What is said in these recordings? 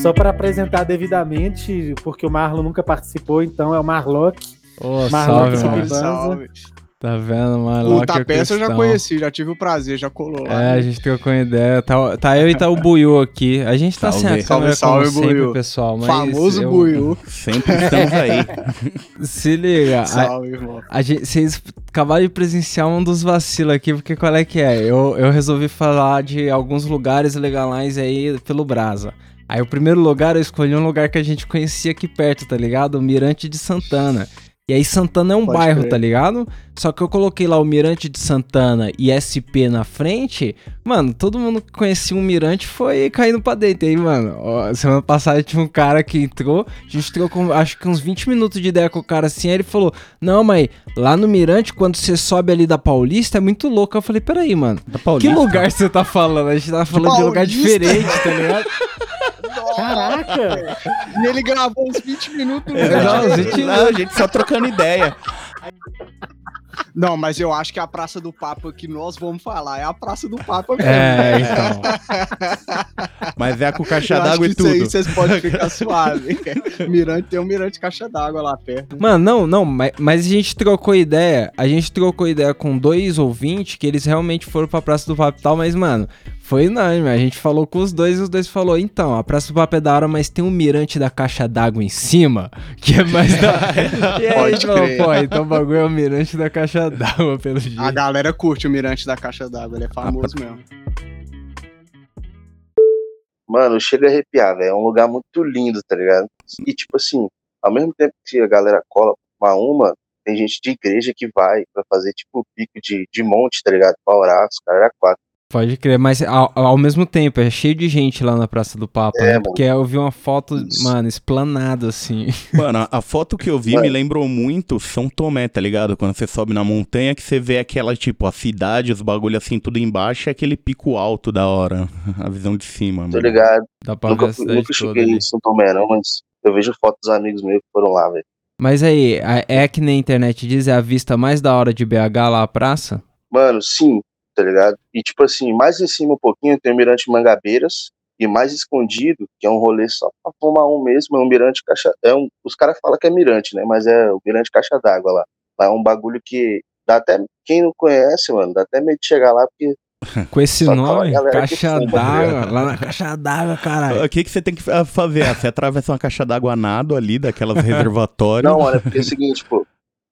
Só para apresentar devidamente, porque o Marlon nunca participou, então é o Marlock. Ô, Marlock salve. Banza. Tá vendo, mano? O Loki é Tapeça eu já conheci, já tive o prazer, já colou lá. É, a gente trocou ideia. Tá, tá eu e tá o Buiu aqui. A gente tá Salve. sem a câmera Salve, como salve, sempre, Buiu. pessoal. Mas Famoso eu- Buiu. Sempre estamos aí. Se liga. a- Salve, irmão. A gente, vocês acabaram de presenciar um dos vacilos aqui, porque qual é que é? Eu, eu resolvi falar de alguns lugares legais aí pelo Brasa. Aí o primeiro lugar eu escolhi um lugar que a gente conhecia aqui perto, tá ligado? O Mirante de Santana. E aí Santana é um Pode bairro, crer. tá ligado? Só que eu coloquei lá o Mirante de Santana e SP na frente. Mano, todo mundo que conhecia um Mirante foi caindo pra dentro. E aí, mano, ó, semana passada tinha um cara que entrou, a gente trocou acho que uns 20 minutos de ideia com o cara assim, aí ele falou: Não, mas lá no Mirante, quando você sobe ali da Paulista, é muito louco. Eu falei, peraí, mano. Da Paulista. Que lugar você tá falando? A gente tava falando de lugar Paulista? diferente, tá ligado? Caraca! E ele gravou uns 20 minutos. É, né? Não, a gente- Não, a gente só trocando ideia. Não, mas eu acho que a Praça do Papa que nós vamos falar é a Praça do Papa mesmo. É, então. Mas é com caixa d'água que e tudo. Isso aí vocês podem ficar suave. Mirante tem um mirante caixa d'água lá perto. Mano, não, não, mas, mas a gente trocou ideia. A gente trocou ideia com dois ouvintes que eles realmente foram pra Praça do Papo e tal, mas, mano, foi unânime. A gente falou com os dois e os dois falou: então, a Praça do Papo é da hora, mas tem um mirante da caixa d'água em cima, que é mais da hora. E aí a Pode gente falou: crer. pô, então o bagulho é o mirante da caixa d'água, pelo jeito. A galera curte o mirante da caixa d'água, ele é famoso mesmo. Mano, chega a arrepiar, velho. É um lugar muito lindo, tá ligado? E, tipo assim, ao mesmo tempo que a galera cola uma uma, tem gente de igreja que vai pra fazer, tipo, pico de, de monte, tá ligado? Pra orar, os caras eram quatro. Pode crer, mas ao, ao mesmo tempo é cheio de gente lá na Praça do Papo, É, né? Porque eu vi uma foto, Isso. mano, esplanado assim. Mano, a- a foto que eu vi Mano. me lembrou muito São Tomé, tá ligado? Quando você sobe na montanha que você vê aquela, tipo, a cidade, os bagulho assim, tudo embaixo e aquele pico alto da hora. A visão de cima, Tô mano. ligado? Dá pra ver Nunca, a fui- cidade nunca cheguei ali. em São Tomé, não, mas eu vejo fotos dos amigos meus que foram lá, velho. Mas aí, a- é que na internet diz é a vista mais da hora de BH lá a praça? Mano, sim, tá ligado? E, tipo assim, mais em cima um pouquinho tem o Mirante Mangabeiras. E mais escondido, que é um rolê só pra fumar um mesmo, é um mirante caixa. É um, os caras falam que é mirante, né? Mas é o mirante caixa d'água lá. Lá é um bagulho que dá até. Quem não conhece, mano, dá até medo de chegar lá, porque Com esse Só nome, caixa tá d'água, lá na caixa d'água, caralho. O que, que você tem que fa- fazer? Você atravessa uma caixa d'água nado ali, daquelas reservatórios. Não, mano, é porque é o seguinte, pô.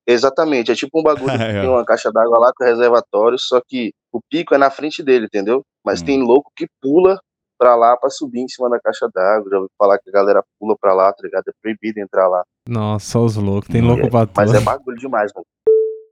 Exatamente, é tipo um bagulho que É. tem uma caixa d'água lá com reservatório, só que o pico é na frente dele, entendeu? Mas Hum. tem louco que pula pra lá pra subir em cima da caixa d'água. Já ouvi falar que a galera pula pra lá, tá ligado? É proibido entrar lá. Nossa, só os loucos, tem louco pra Mas tudo. é bagulho demais, mano.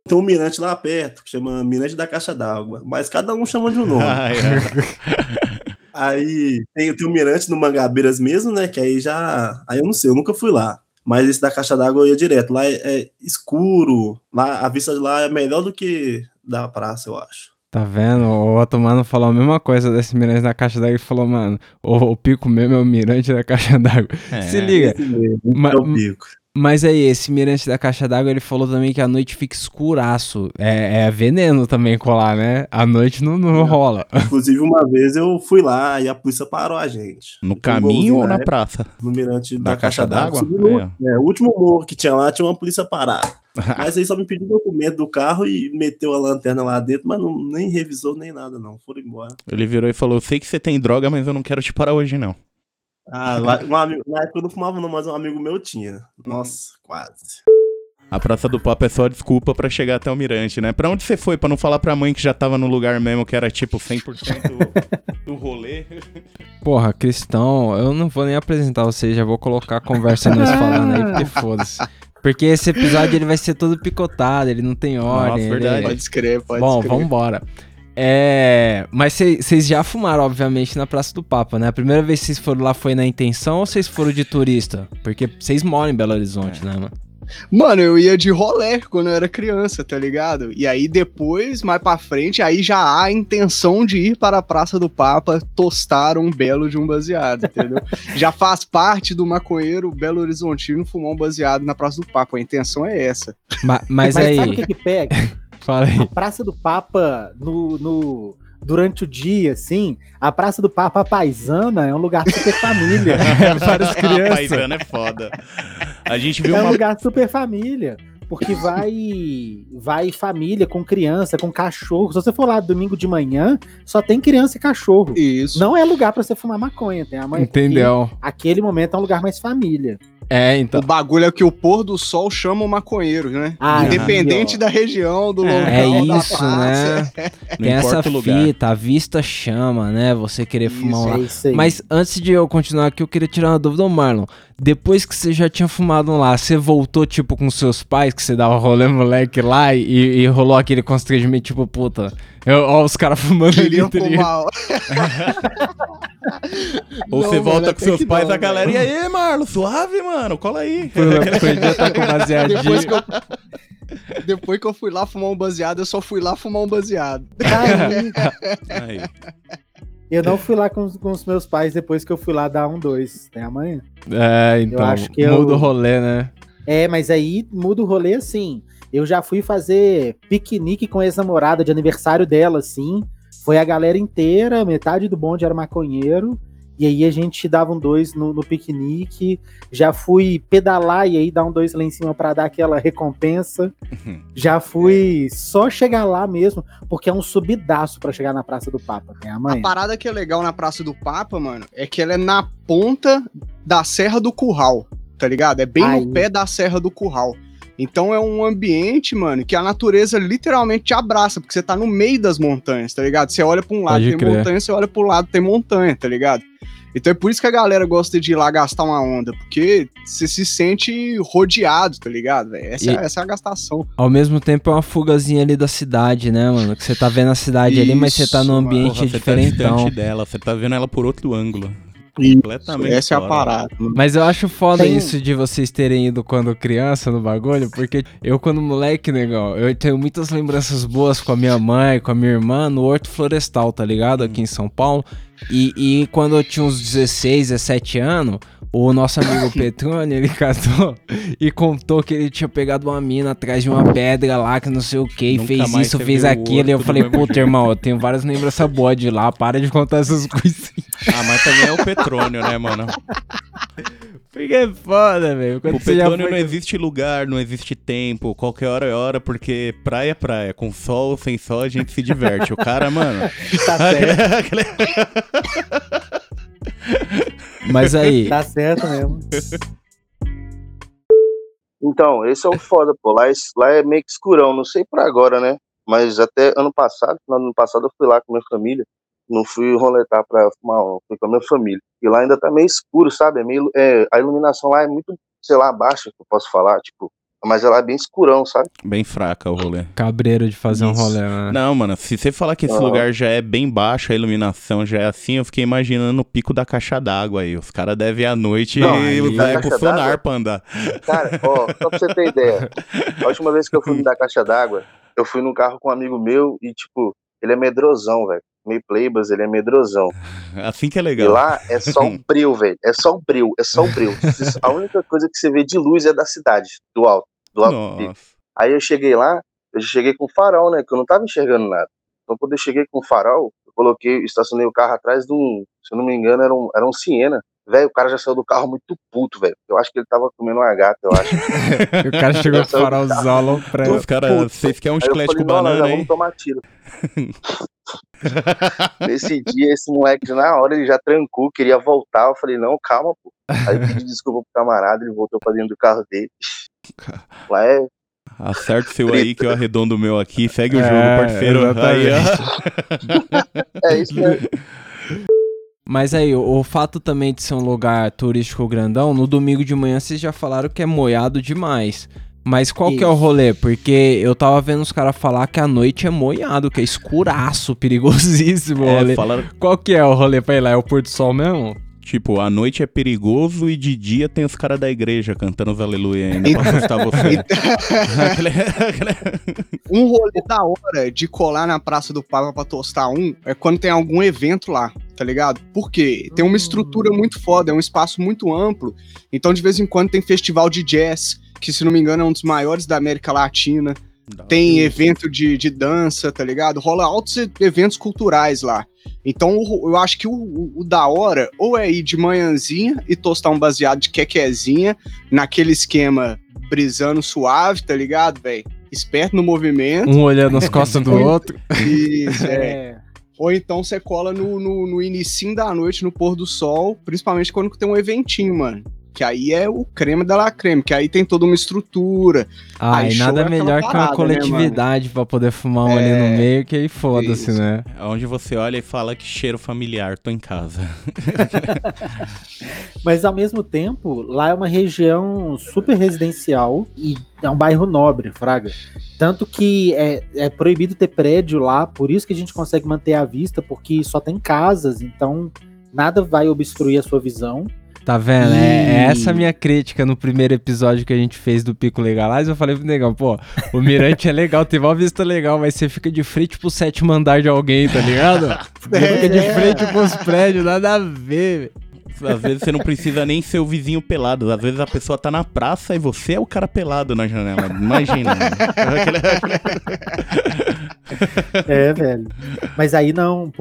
Tem um mirante lá perto, que chama Mirante da Caixa d'Água. Mas cada um chama de um nome. Ah, é. Aí tem, tem o mirante no Mangabeiras mesmo, né? Que aí já. Aí eu não sei, eu nunca fui lá. Mas esse da caixa d'água eu ia direto. Lá é, é escuro. Lá, a vista de lá é melhor do que da praça, eu acho. Tá vendo? O Otomano falou a mesma coisa desse mirante da caixa d'água e falou, mano, o, o pico mesmo é o mirante da caixa d'água. É. Se liga. Esse mesmo, Ma- é o pico. Mas aí, esse mirante da caixa d'água, ele falou também que a noite fica escuraço. É, é veneno também colar, né? A noite não, não rola. Inclusive, uma vez eu fui lá e a polícia parou a gente. No um caminho ou na praça? No mirante Da da, caixa caixa d'água. É. é, o último morro que tinha lá tinha uma polícia parada. Mas aí só me pediu documento do carro e meteu a lanterna lá dentro, mas não, nem revisou nem nada, não. Foram embora. Ele virou e falou: Eu sei que você tem droga, mas eu não quero te parar hoje, não. Ah, lá, um amigo, na época eu não fumava, não, mas um amigo meu tinha. Nossa, quase. A Praça do Papo é só desculpa pra chegar até o Mirante, né? Pra onde você foi? Pra não falar pra mãe que já tava no lugar mesmo, que era tipo 100% do rolê. Porra, cristão, eu não vou nem apresentar vocês, já vou colocar a conversa nós falando aí, porque foda-se. Porque esse episódio ele vai ser todo picotado, ele não tem ordem. ele- verdade. Pode escrever, pode Bom, escrever. vambora. É. Mas vocês já fumaram, obviamente, na Praça do Papa, né? A primeira vez que vocês foram lá foi na intenção ou vocês foram de turista? Porque vocês moram em Belo Horizonte, né, mano? Mano, eu ia de rolé quando eu era criança, tá ligado? E aí depois, mais pra frente, aí já há a intenção de ir para a Praça do Papa tostar um belo de um baseado, entendeu? já faz parte do maconheiro Belo Horizontino fumar um baseado na Praça do Papa. A intenção é essa. Ma- mas, Mas sabe o aí, que, que pega? fala aí. A Praça do Papa no, no, durante o dia, assim, a Praça do Papa Paisana é um lugar super família. Várias crianças. Paisano é foda. A gente viu É um uma. lugar super família. Porque vai vai família com criança, com cachorro. Se você for lá domingo de manhã, só tem criança e cachorro. Isso. Não é lugar pra você fumar maconha, tem a mãe. Entendeu? Aquele momento é um lugar mais família. É, então. O bagulho é que o pôr do sol chama o maconheiro, né? Ah, Independente ó. da região, do local, É isso, né? Não Tem essa importa o lugar. fita, a vista chama, né? Você querer Isso, fumar um lá. É isso aí. Mas antes de eu continuar aqui, eu queria tirar uma dúvida, Ô, Marlon. Depois que você já tinha fumado um lá, você voltou, tipo, com seus pais, que você dava rolê moleque lá e, e rolou aquele constrangimento, tipo, puta, eu, ó, os caras fumando ali, Queriam tá fumar. Ou Não, você mano, volta até com seus pais, não, a galera, e velho. aí, Marlon, suave, mano, cola aí. Podia estar com baseadinho. Depois que, eu... Depois que eu fui lá fumar um baseado, eu só fui lá fumar um baseado. Aí, Aí. Eu não fui lá com, com os meus pais depois que eu fui lá dar um dois. Tem amanhã. É, então, acho que eu- muda o rolê, né? É, mas aí muda o rolê assim. Eu já fui fazer piquenique com a ex-namorada de aniversário dela, assim. Foi a galera inteira, metade do bonde era maconheiro. E aí a gente dava um dois no, no piquenique. Já fui pedalar e aí dar um dois lá em cima pra dar aquela recompensa. Já fui só chegar lá mesmo, porque é um subidaço pra chegar na Praça do Papa, tem a A mãe. parada que é legal na Praça do Papa, mano, é que ela é na ponta da Serra do Curral, tá ligado? É bem Aí. no pé da Serra do Curral. Então é um ambiente, mano, que a natureza literalmente te abraça, porque você tá no meio das montanhas, tá ligado? Você olha pra um lado, Pode tem crer. montanha, você olha pro lado, tem montanha, tá ligado? Então é por isso que a galera gosta de ir lá gastar uma onda, porque você se sente rodeado, tá ligado? velho? Essa, essa é a gastação. Ao mesmo tempo é uma fugazinha ali da cidade, né, mano? Que você tá vendo a cidade ali, mas você tá Isso, num mano. ambiente você tá diferentão. distante dela, você tá vendo ela por outro ângulo. Completamente Essa é a parada. mano. Mas eu acho foda Tem- isso de vocês terem ido quando criança no bagulho, porque eu, quando moleque, negão, eu tenho muitas lembranças boas com a minha mãe, com a minha irmã, no Horto Florestal, tá ligado? Aqui em São Paulo. E, e quando eu tinha uns 16, 17 anos, o nosso amigo Petrone, ele casou e contou que ele tinha pegado uma mina atrás de uma pedra lá, que não sei o que, e fez isso, fez aquilo. E eu falei, puta, irmão, eu tenho várias lembranças boas de lá, para de contar essas coisas. Ah, mas também é o petrônio, né, mano? Porque é foda, velho. O petrônio foi- não existe lugar, não existe tempo, qualquer hora é hora, porque praia é praia. Com sol, sem sol, a gente se diverte. O cara, mano. Tá certo, Mas aí, tá certo mesmo. Então, esse é o foda, pô. Lá, é- lá é meio que escurão, não sei por agora, né? Mas até ano passado, final do ano passado, eu fui lá com minha família. Não fui roletar pra fumar, fui com a minha família. E lá ainda tá meio escuro, sabe? É meio, é, a iluminação lá é muito, sei lá, baixa, que eu posso falar, tipo. Mas ela é bem escurão, sabe? Bem fraca o rolê. cabreiro de fazer um Isso. rolê, né? Não, mano, se você falar que esse Ah. lugar já é bem baixo, a iluminação já é assim, eu fiquei imaginando o pico da caixa d'água aí. Os caras devem ir à noite Não, e Caixa pro sonar pra andar. Cara, ó, só pra você ter ideia. A última vez que eu fui me dar caixa d'água, eu fui num carro com um amigo meu e, tipo, ele é medrosão, velho. Meio playbas, ele é medrosão. Assim que é E legal. lá é só um breu, velho. É só um breu, é só um breu. A única coisa que você vê de luz é da cidade, do alto. Do alto do pico. Nossa. Aí eu cheguei lá, eu já cheguei com farol, né? Que eu não tava enxergando nada. Então quando eu cheguei com farol, eu coloquei, estacionei o carro atrás de um, se eu não me engano, era um, era um Siena. Velho, o cara já saiu do carro muito puto, velho. Eu acho que ele tava comendo uma gata, eu acho. O cara chegou com o farolzão pra... Os caras, vocês querem um chiclete falei, com banana, vamos hein? tomar tiro. Nesse dia, esse moleque, na hora, ele já trancou, queria voltar. Eu falei, não, calma, pô. Aí eu pedi desculpa pro camarada, ele voltou pra dentro do carro dele. Lá é. Acerta o seu aí que eu arredondo o meu aqui. Segue o É, jogo, parceiro. Aí, ó. É isso mesmo. Mas aí, o, o fato também de ser um lugar turístico grandão, no domingo de manhã vocês já falaram que é moiado demais. Mas qual que é o Isso. rolê? Porque eu tava vendo os caras falar que a noite é moiado, que é escuraço, perigosíssimo o rolê. É, falaram, Qual que é o rolê pra ir lá? É o pôr do sol mesmo? tipo, a noite é perigoso e de dia tem os caras da igreja cantando os aleluia ainda pra assustar você. Aquele- Um rolê da hora de colar na Praça do Papa pra tostar um é quando tem algum evento lá, tá ligado? Porque tem uma estrutura muito foda, é um espaço muito amplo. Então, de vez em quando, tem festival de jazz, que se não me engano é um dos maiores da América Latina. Hora. Tem evento de, de dança, tá ligado? Rola altos eventos culturais lá. Então eu acho que o, o- o da hora ou é ir de manhãzinha e tostar um baseado de quequezinha, naquele esquema brisando suave, tá ligado, velho? Esperto no movimento. Um olhando as costas do outro. Isso, é. É. Ou então você cola no, no, no inicinho da noite, no pôr do sol, principalmente quando tem um eventinho, mano. Que aí é o creme da la creme, que aí tem toda uma estrutura. Ai, Aí show nada é melhor que uma parada, né, coletividade pra poder fumar um ali É, no meio, que aí foda-se, né? Onde você olha e fala que cheiro familiar, tô em casa. Mas ao mesmo tempo, lá é uma região super residencial e é um bairro nobre, Fraga. Tanto que é, é proibido ter prédio lá, por isso que a gente consegue manter a vista, porque só tem casas, então nada vai obstruir a sua visão. Tá vendo? É, é E- essa a minha crítica no primeiro episódio que a gente fez do Pico Legalize. Eu falei pro negão, pô, o Mirante é legal, teve uma vista legal, mas você fica de frente pro sétimo andar de alguém, tá ligado? Você fica de frente pros prédios, nada a ver. velho. Às vezes você não precisa nem ser o vizinho pelado. Às vezes a pessoa tá na praça e você é o cara pelado na janela. Imagina. né? É, velho. Mas aí não,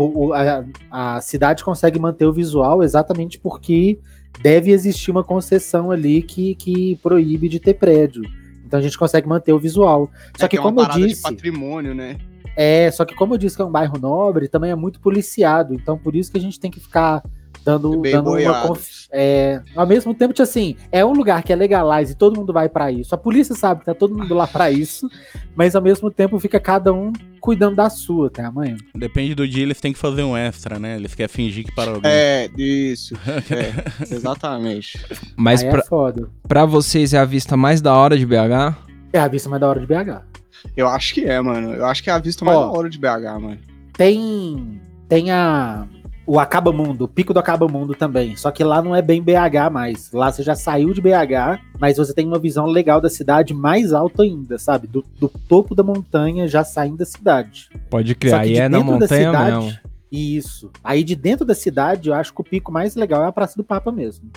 a, a cidade consegue manter o visual exatamente porque deve existir uma concessão ali que, que proíbe de ter prédio. Então a gente consegue manter o visual. Só É que, é uma como eu disse, de patrimônio, né? é, só que como eu disse que é um bairro nobre, também é muito policiado. Então por isso que a gente tem que ficar dando, Bem dando uma conf- é, ao mesmo tempo, tipo assim, é um lugar que é legalize e todo mundo vai pra isso. A polícia sabe que tá todo mundo lá pra isso, mas ao mesmo tempo fica cada um cuidando da sua, tá amanhã. Depende do dia, eles têm que fazer um extra, né? Eles querem fingir que para alguém. É, isso. É, exatamente. Mas Aí pra, é pra vocês é a vista mais da hora de BH? É a vista mais da hora de BH. Eu acho que é, mano. Eu acho que é a vista mais Ó. da hora de BH, mano. Tem tem a o Acaba Mundo, o Pico do Acaba Mundo também. Só que lá não é bem BH mais. Lá você já saiu de BH, mas você tem uma visão legal da cidade mais alta ainda, sabe? Do, do topo da montanha já saindo da cidade. Pode criar, aí de é na dentro da montanha cidade- mesmo. Isso. Aí de dentro da cidade, eu acho que o pico mais legal é a Praça do Papa mesmo.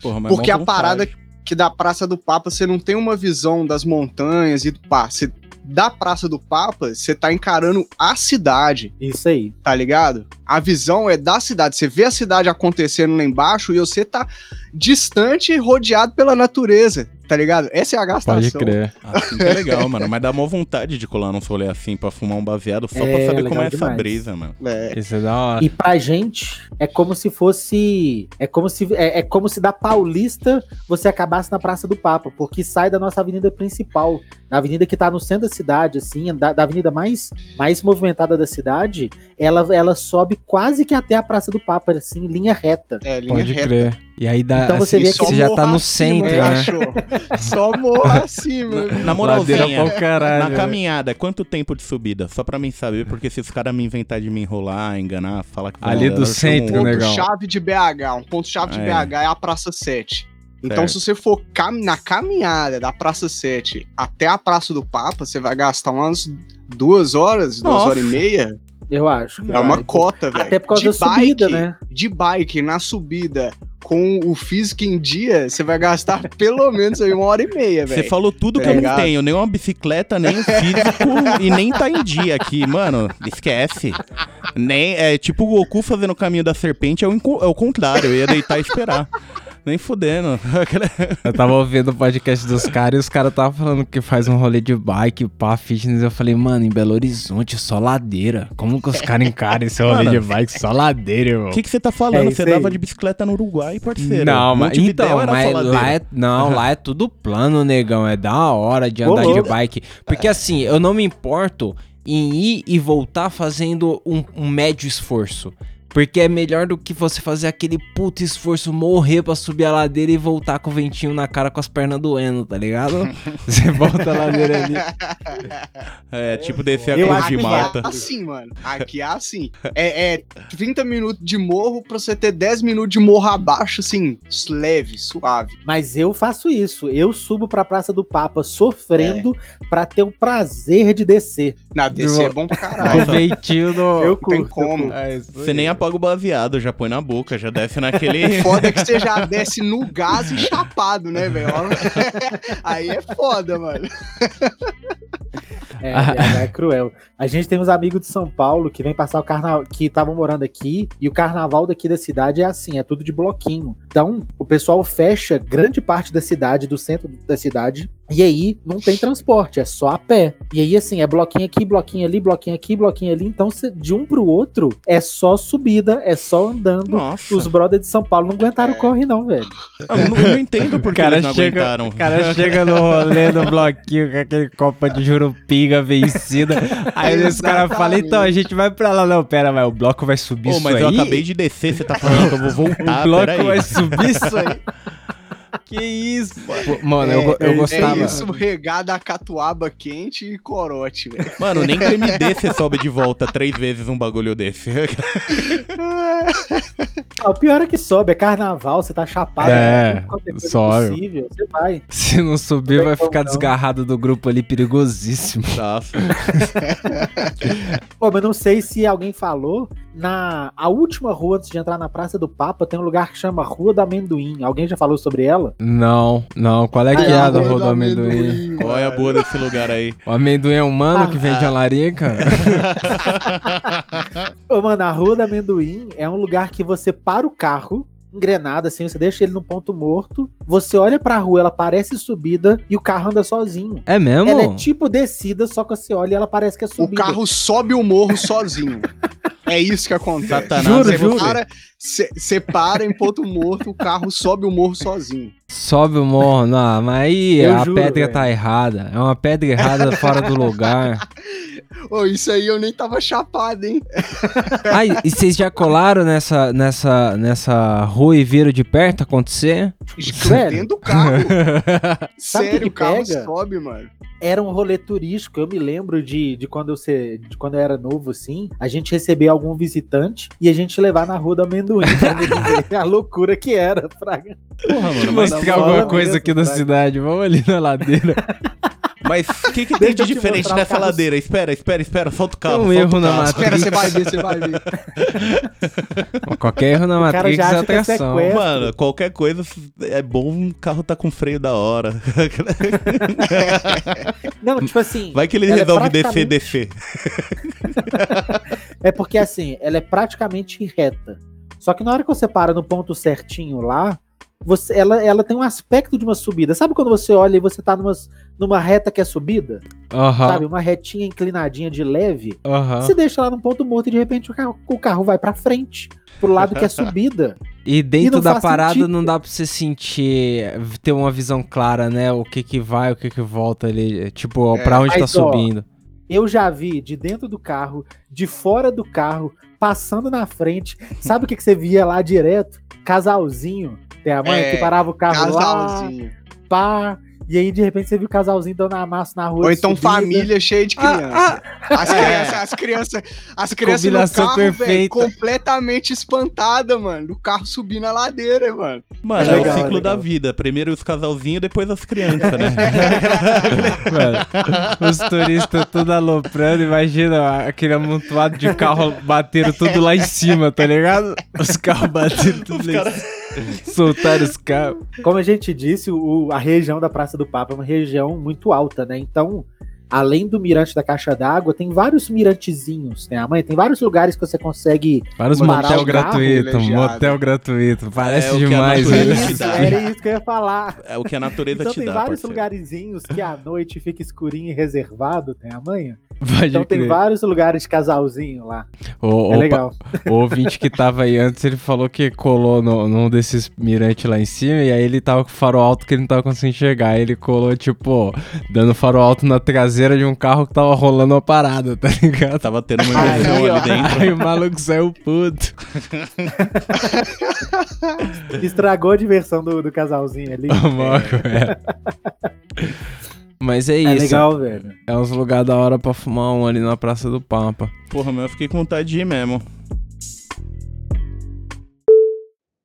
Porra, mas Porque a parada vontade. Que da Praça do Papa você não tem uma visão das montanhas e do pá. Você, da Praça do Papa, você tá encarando a cidade, Isso aí. tá ligado? A visão é da cidade. Você vê a cidade acontecendo lá embaixo e você tá distante, rodeado pela natureza, tá ligado? Essa é a gastação. Pode crer. Assim que é legal, mano. Mas dá mó vontade de colar num rolê assim pra fumar um baseado só pra É, saber legal como é essa demais. brisa, mano. É. Isso é da hora. E pra gente, é como se fosse. É como se, é, é como se da Paulista você acabasse na Praça do Papa, porque sai da nossa avenida principal, da avenida que tá no centro da cidade, assim, da, da avenida mais, mais movimentada da cidade, ela, ela sobe quase que até a Praça do Papa, assim, em linha reta. É, linha Pode reta. crer. E aí dá, Então você assim, vê que você já tá no acima, centro, né? cachorro. Só morro acima. Na Ladeira moralzinha, pra caralho. na caminhada, quanto tempo de subida? Só pra mim saber, porque se os caras me inventar de me enrolar, enganar, falar que... vai Ali do centro, um- né? legal. Ponto-chave de BH. Um ponto-chave de É. BH é a Praça 7. Então, Certo. se você for cam- na caminhada da Praça 7 até a Praça do Papa, você vai gastar umas duas horas, duas Nossa. horas e meia. Eu acho. É uma cota, velho. Até por causa de da subida, bike, né? De bike, na subida, com o físico em dia, você vai gastar pelo menos aí uma hora e meia, Você velho. falou tudo que Tá eu não ligado? tenho, nem uma bicicleta, nem um físico, e nem tá em dia aqui, mano. Esquece. Nem, é tipo o Goku fazendo o caminho da serpente, é o, é o contrário, eu ia deitar e esperar. Nem fudendo. Eu tava ouvindo o podcast dos caras e os caras tava falando que faz um rolê de bike, pá, fitness. Eu falei, mano, em Belo Horizonte, só ladeira. Como que os caras encaram esse rolê Mano, de bike? Só ladeira, irmão. O que, que você tá É falando? isso você dava de bicicleta no Uruguai, parceiro. Não, mas então, mas lá é, não, lá é tudo plano, negão. É da hora de andar de louco. bike. Porque assim, eu não me importo em ir e voltar fazendo um, um médio esforço. Porque é melhor do que você fazer aquele puto esforço, morrer pra subir a ladeira e voltar com o ventinho na cara com as pernas doendo, tá ligado? Você volta a ladeira ali. É, tipo descer a cruz de mata. é assim, mano. Aqui é assim. É, é 30 minutos de morro pra você ter 10 minutos de morro abaixo, assim, leve, suave. Mas eu faço isso. Eu subo pra Praça do Papa sofrendo pra ter o prazer de descer. Na DC é bom pra caralho. O ventinho no... Eu Tem curto, como. eu curto. É Você nem apaga o baseado, já põe na boca, já desce naquele. Foda é que você já desce no gás e chapado, né, velho? Aí é foda, mano. É, BH é cruel. A gente tem uns amigos de São Paulo que vem passar o carnaval, que estavam morando aqui, e o carnaval daqui da cidade é assim, é tudo de bloquinho. Então, o pessoal fecha grande parte da cidade, do centro da cidade, e aí não tem transporte, é só a pé. E aí, assim, é bloquinho aqui, bloquinho ali, bloquinho aqui, bloquinho ali. Então, cê- de um pro outro, é só subida, é só andando. Nossa. Os brothers de São Paulo não aguentaram o corre, não, velho. Eu não, eu não entendo por O que cara, eles não chega, aguentaram. o cara chega no rolê do bloquinho com aquele copa de jurupinga vencida. Aí os caras falam, então a gente vai pra lá. Não, pera, mas o bloco vai subir Pô, isso mas aí? eu acabei de descer, você tá falando que eu vou voltar, o bloco vai subir isso aí? que isso? Pô, Mano, eu, É, go- eu é gostava. isso, regado a catuaba quente e corote, velho. Mano, nem com MD você sobe de volta três vezes um bagulho desse. Ah, o pior é que sobe, é carnaval, você tá chapado. É, né? Coisa sobe. possível, Você vai. Se não subir, Não vai ficar não. desgarrado do grupo ali, perigosíssimo. Nossa. Pô, mas não sei se alguém falou, na a última rua antes de entrar na Praça do Papa tem um lugar que chama Rua do Amendoim. Alguém já falou sobre ela? Não, não. Qual é que é a da Rua do Amendoim? Qual é a boa desse lugar aí? O amendoim é humano que Ah, vende a larica? Ô, mano, a Rua do Amendoim é um lugar que você para o carro, engrenado assim, você deixa ele num ponto morto, você olha pra rua, ela parece subida e o carro anda sozinho. É mesmo? Ela é tipo descida, só que você olha e ela parece que é O subida. carro sobe o morro sozinho. É isso que acontece. Satanás Juro, é juro. você. Para, você para em ponto morto, o carro sobe o morro sozinho. Sobe o morro. Não, mas aí Eu a juro, pedra velho. tá errada. É uma pedra errada fora do lugar. Ô, isso aí eu nem tava chapado, hein? Ai, e vocês já colaram nessa, nessa, nessa rua e viram de perto acontecer? Velho. Dentro do carro. Sabe o que Sério, que o carro pega? sobe, mano. era um rolê turístico. Eu me lembro de, de quando eu ser, de quando eu era novo, assim, a gente receber algum visitante e a gente levar na rua do amendoim a loucura que era. Fraga. Porra, Deixa eu mano, mas, mostrar falando alguma coisa mesmo, aqui da Fraga. cidade. Vamos ali na ladeira. mas o que, que tem de diferente o nessa carro- ladeira? Espera, espera, espera. Solta o Tem carro. um solta erro o na matriz. Espera, você vai ver, você vai ver. Qualquer erro na já é é atração. sequestro. Mano, qualquer coisa é bom um carro tá com freio da hora. Não, tipo assim. Vai que ele é resolve descer, praticamente- descer. É porque assim, ela é praticamente reta. Só que na hora que você para no ponto certinho lá, você, ela, ela tem um aspecto de uma subida. Sabe quando você olha e você tá numa, numa reta que é subida? Aham, Sabe? Uma retinha inclinadinha de leve. aham. Você deixa lá no ponto morto e de repente o carro, o carro vai pra frente. Pro lado que é subida. E dentro não da parada sentido. não dá pra você sentir, ter uma visão clara, né? O que que vai, o que que volta ali. Tipo, É, pra onde tá mas, ó, subindo. Eu já vi de dentro do carro, de fora do carro, passando na frente. Sabe o que, que você via lá direto? Casalzinho. Tem a mãe É, que parava o carro lá, pá. E aí, de repente, você viu o casalzinho dando a massa na rua. Ou então subida. família cheia de criança. Ah, As É. crianças, as crianças, as crianças no carro, velho, completamente espantada, mano. Do carro subindo a ladeira, mano. Mano, É é, legal, o ciclo é legal. da vida. Primeiro os casalzinhos, depois as crianças, né? Mano, os turistas tudo aloprando, imagina aquele amontoado de carro bateram tudo lá em cima, tá ligado? Os carros bateram tudo lá em cima. Soltaram os carros. Como a gente disse, o, a região da Praça do Papa é uma região muito alta, né? Então, além do mirante da caixa d'água, tem vários mirantezinhos, né? A mãe tem vários lugares que você consegue. Vários motel gratuito, motel gratuito. Parece É demais, natureza né? Era isso que eu ia falar. É o que a natureza Então te tem dá, vários parceiro. lugarzinhos que à noite fica escurinho e reservado, tem a manhã. Pode Então tem crer. vários lugares de casalzinho lá. O, É o legal. o ouvinte que tava aí antes, ele falou que colou no, num desses mirantes lá em cima, e aí ele tava com o farol alto que ele não tava conseguindo enxergar. Aí ele colou, tipo, dando farol alto na traseira de um carro que tava rolando uma parada, tá ligado? Tava tendo uma ó. ali dentro. Aí o maluco saiu puto. Estragou a diversão do, do casalzinho ali. O maluco, é. Mas é É isso. legal, velho. É uns lugares da hora pra fumar um ali na Praça do Pampa. Porra, meu, eu fiquei com vontade de ir mesmo.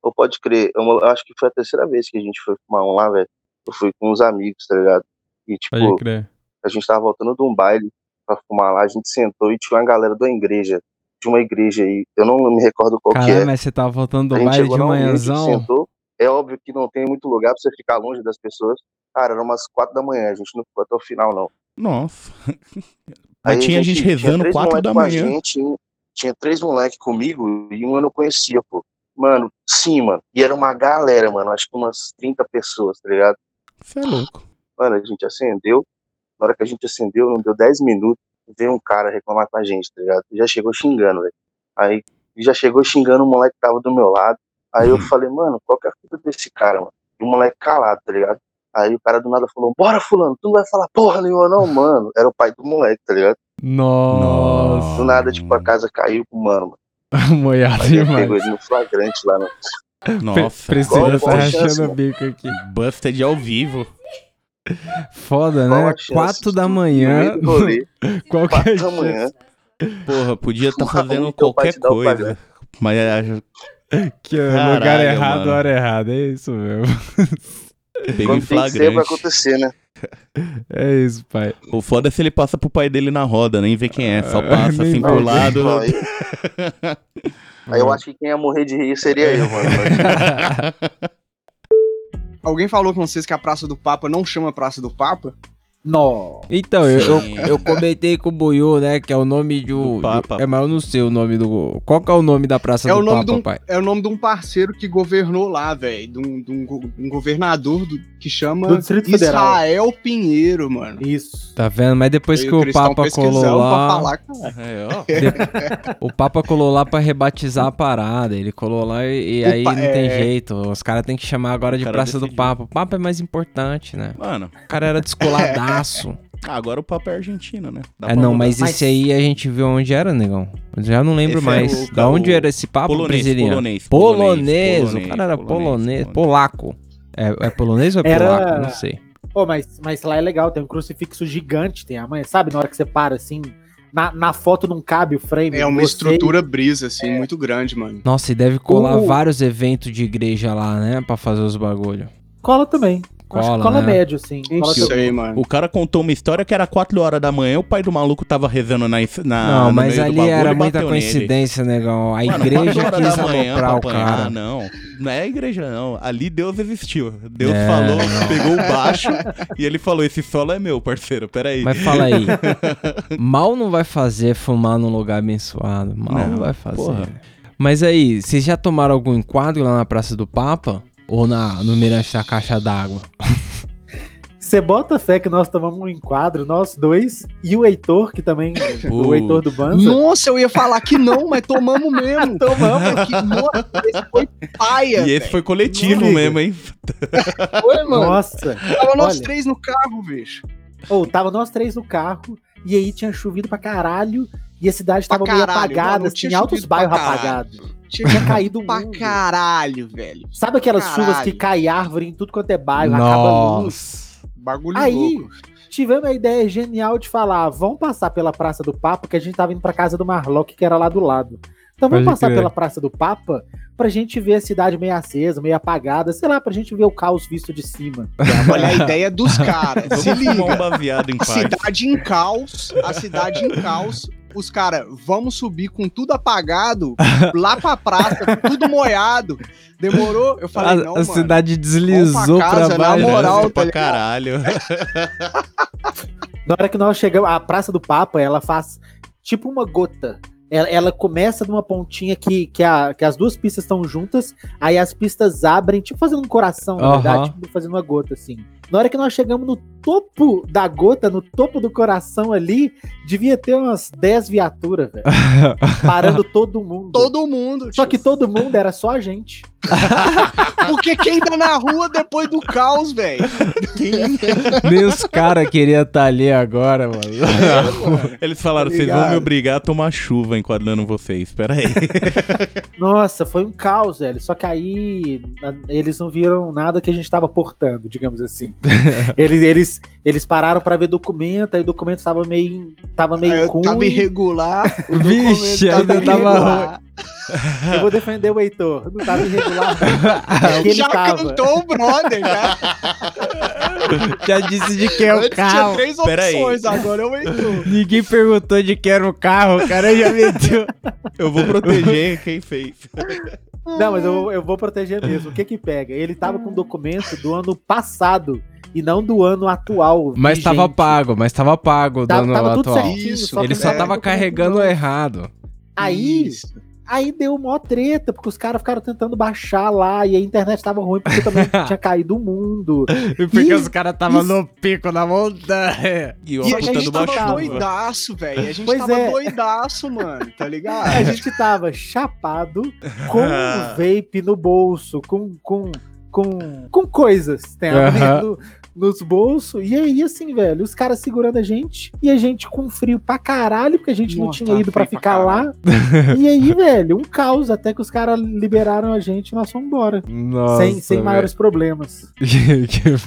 Ou pode crer, eu, eu acho que foi a terceira vez que a gente foi fumar um lá, velho. Eu fui com uns amigos, tá ligado? E, tipo, Pode crer. a gente tava voltando de um baile pra fumar lá, a gente sentou e tinha uma galera da igreja, de uma igreja aí, eu não me recordo qual que Caralho, é. mas você tava voltando do baile de manhãzão. sentou. É óbvio que não tem muito lugar pra você ficar longe das pessoas. Cara, era umas quatro da manhã, a gente não ficou até o final, não. Nossa. Aí Mas tinha gente rezando três 4 moleque da a manhã. gente, tinha três moleques comigo e um eu não conhecia, pô. Mano, sim, mano. E era uma galera, mano. Acho que umas 30 pessoas, tá ligado? Você é louco. Mano, a gente acendeu. Na hora que a gente acendeu, não deu 10 minutos, veio um cara reclamar com a gente, tá ligado? Já chegou xingando, velho. Aí já chegou xingando o moleque que tava do meu lado. Aí eu Uhum. falei, mano, qual que é a fita desse cara, mano? E o moleque calado, tá ligado? Aí o cara do nada falou, bora, fulano, tu não vai falar porra nenhuma, não, mano. Era o pai do moleque, tá ligado? Nossa. Do nada, tipo, a casa caiu com o mano. Moiado demais. pegou ele no flagrante lá. No... Nossa. Priscila Qual- tá rachando o bico aqui. Busted ao vivo. Foda, Qual né? Quatro da manhã. meio do rolê, Qual que a quatro da manhã. Porra, podia estar O fazendo qualquer coisa. padrão. Mas é, Que é Caralho, lugar errado, mano. hora errada. É isso mesmo. pegou em Quando tem que ser, vai flagrante. acontecer, né? É isso, pai. O foda é se ele passa pro pai dele na roda, nem vê quem é. Só Ah, passa assim pro lado. Aí, aí eu acho que quem ia morrer de rir seria eu, mano. Alguém falou com vocês que a Praça do Papa não chama Praça do Papa? Nó. Então, eu, eu, eu comentei com o Buiu, né? Que é o nome de um. Do Papa. É, mas eu não sei o nome do. Qual que é o nome da Praça É do o nome Papa, de um- pai? É o nome de um parceiro que governou lá, velho. De um, de um um governador do- que chama Do Distrito Federal. Israel Pinheiro, mano. Isso. Tá vendo? Mas depois que o Papa colou lá. falar. É. O Papa colou lá pra rebatizar a parada. Ele colou lá e, e aí pa- não tem é. jeito. Os caras têm que chamar agora O de Praça do decidiu. Papa. O Papa é mais importante, né? Mano, O cara era descoladaço. ah, agora o papo é argentino, né? Dá é, não, mudar. mas Mas- esse aí a gente viu onde era, negão. Eu já não lembro Esse é mais. o- da onde o era esse Papa polonês, brasileiro? polonês, Polonês. polonês, O cara era polonês. polonês, Polaco. É, é polonês ou é Era- polaco? Não sei. Pô, mas, mas lá é legal, tem um crucifixo gigante, tem a mãe, sabe? Na hora que você para assim, na, na foto não cabe o frame. É uma você- estrutura brisa, assim, muito grande, mano. Nossa, e deve colar O- vários eventos de igreja lá, né? Pra fazer os bagulho. Cola também. Acho que Cola, cola né? médio, assim. Não Cola sei, mano. O cara contou uma história que era 4 horas da manhã, o pai do maluco tava rezando na, na não, no mas ali bagulho era muita nele. coincidência, negão. A Mano, igreja quis da manhã aloprar o cara. Não, não é a igreja, não. Ali Deus existiu. Deus É, falou, não. pegou o baixo e ele falou: Esse solo é meu, parceiro. Peraí. Mas fala aí. mal não vai fazer fumar num lugar abençoado. Mal não, Não, vai fazer. porra. Mas aí, vocês já tomaram algum enquadro lá na Praça do Papa? Ou na, no Mirante da Caixa d'Água? Você bota fé que nós tomamos um enquadro, nós dois, e o Heitor, que também. o Pô. Heitor do Banza. Nossa, eu ia falar que não, mas tomamos mesmo. tomamos. Que, nossa, esse foi paia. E esse foi coletivo Não mesmo, hein? Foi, mano. Nossa. Tava nós olha. três no carro, bicho. Ou tava nós três no carro, e aí tinha chovido pra caralho, e a cidade tava Pra meio caralho, apagada, não, assim, tinha altos chovido pra bairros apagados. Tinha caído um pra caralho, velho. Sabe aquelas Caralho. chuvas que cai árvore em tudo quanto é bairro, acaba luz? Nossa. Bagulho Aí, louco. tivemos a ideia genial de falar: vamos passar pela Praça do Papa, que a gente tava indo pra casa do Marlock, que era lá do lado. Então vamos Pode passar crer. pela Praça do Papa pra gente ver a cidade meio acesa, meio apagada, sei lá, pra gente ver o caos visto de cima. Olha a ideia dos caras. Se um liga. em paz. cidade em caos, a cidade em caos. Os caras, vamos subir com tudo apagado, lá pra praça, tudo molhado. Demorou? Eu falei, A, não, a mano. cidade deslizou pra casa, pra na baixo. moral. Trânsito tá pra ligado? caralho. Na hora que nós chegamos, a Praça do Papa, ela faz tipo uma gota. Ela, ela começa numa pontinha que, que, a- que as duas pistas estão juntas, aí as pistas abrem, tipo fazendo um coração, na Aham. verdade, tipo fazendo uma gota, assim. Na hora que nós chegamos no topo da gota, no topo do coração ali, devia ter umas 10 viaturas, velho. Parando todo mundo. Todo mundo. Só que todo mundo era só a gente. Porque quem tá na rua depois do caos, velho? Nem os caras queriam estar ali agora, mano. Eles falaram: Tá Vocês vão me obrigar a tomar chuva enquadrando vocês. Pera aí. Nossa, foi um caos, velho. Só que aí eles não viram nada que a gente tava portando, digamos assim. eles, eles, eles pararam pra ver documento, aí o documento tava meio, tava meio Eu ruim. tava irregular. o Vixe, ainda tava irregular. Eu vou defender o Heitor. Não tava irregular. ele Já tava. cantou o brother, já. Já disse de que é o Antes tinha carro. três Pera aí. opções, agora eu Heitor. Ninguém perguntou de que era o carro, o cara já meteu. Eu vou proteger quem fez. Não, mas eu, eu vou proteger mesmo. O que que pega? Ele tava com um documento do ano passado e não do ano atual. Mas tava vigente. pago, mas tava pago do Tava, ano tava tudo atual. certinho. Isso, só Ele só não tava carregando errado. Aí, Isso. Aí deu mó treta, porque os caras ficaram tentando baixar lá e a internet tava ruim porque também tinha caído o mundo. Porque Ih, os caras tava isso- no pico da montanha. E E a gente tava doidaço, velho. A gente Pois tava é. doidaço, mano, tá ligado? A gente tava chapado, com um vape no bolso, com, com, com, com coisas tem Aham. no- nos bolsos. E aí, assim, velho, os caras segurando a gente e a gente com frio pra caralho, porque a gente não Nossa, tinha ido pra frio pra ficar lá. E aí, velho, um caos até que os caras liberaram a gente e nós fomos embora. Nossa, sem sem maiores problemas.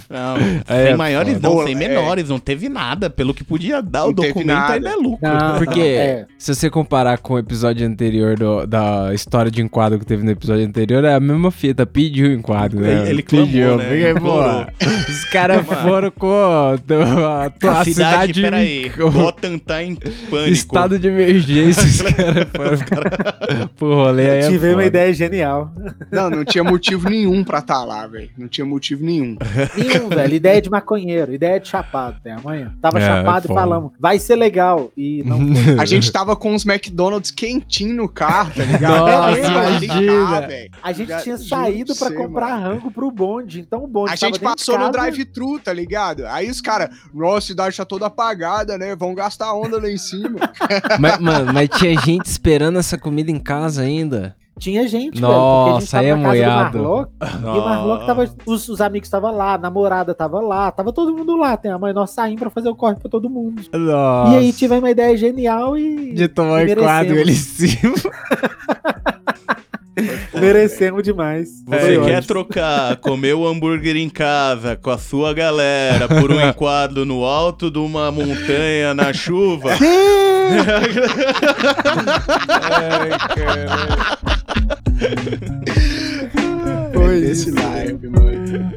Não, É, sem maiores não, sem é. menores, não teve nada. Pelo que podia dar, o Não teve documento ainda é lucro. Não, Porque é. se você comparar com o episódio anterior do- da história de enquadro que teve no episódio anterior, é a mesma fita, pediu o enquadro, né? Ele- ele pediu. clamou, né? Porque, Implorou. pô, os caras foram com a, a, tua A cidade, cidade peraí, Gotham tá em pânico. estado de emergência, os caras foram pro rolê aí. é Tive uma foda. ideia genial. Não, não tinha motivo nenhum pra estar lá, velho. Não tinha motivo nenhum. Nenhum, velho. Ideia de maconheiro, ideia de chapado, né? Amanhã. Tava É, chapado e falamos, vai ser legal. E não A gente tava com os McDonald's quentinho no carro, tá ligado? Nossa, imagina. "Ah, velho." A gente tinha saído pra você, comprar mano. rango pro bonde. Então o bonde A gente passou no casa. Tá ligado? Aí os caras, nossa, a cidade tá toda apagada, né? Vão gastar onda lá em cima. mas, mano, mas tinha gente esperando essa comida em casa ainda. Tinha gente, Nossa, é velho. Porque a gente tava moiado. na casa do Marlock, e o Marlock tava. Os, os amigos estavam lá, a namorada tava lá, tava todo mundo lá. Tem a mãe, nós saímos pra fazer o corre pra todo mundo. Nossa. E aí tivemos uma ideia genial e. De tomar e quadro ele em cima. Merecemos demais. Você quer trocar, comer o hambúrguer em casa com a sua galera por um enquadro no alto de uma montanha na chuva? Foi Esse isso. live, mano.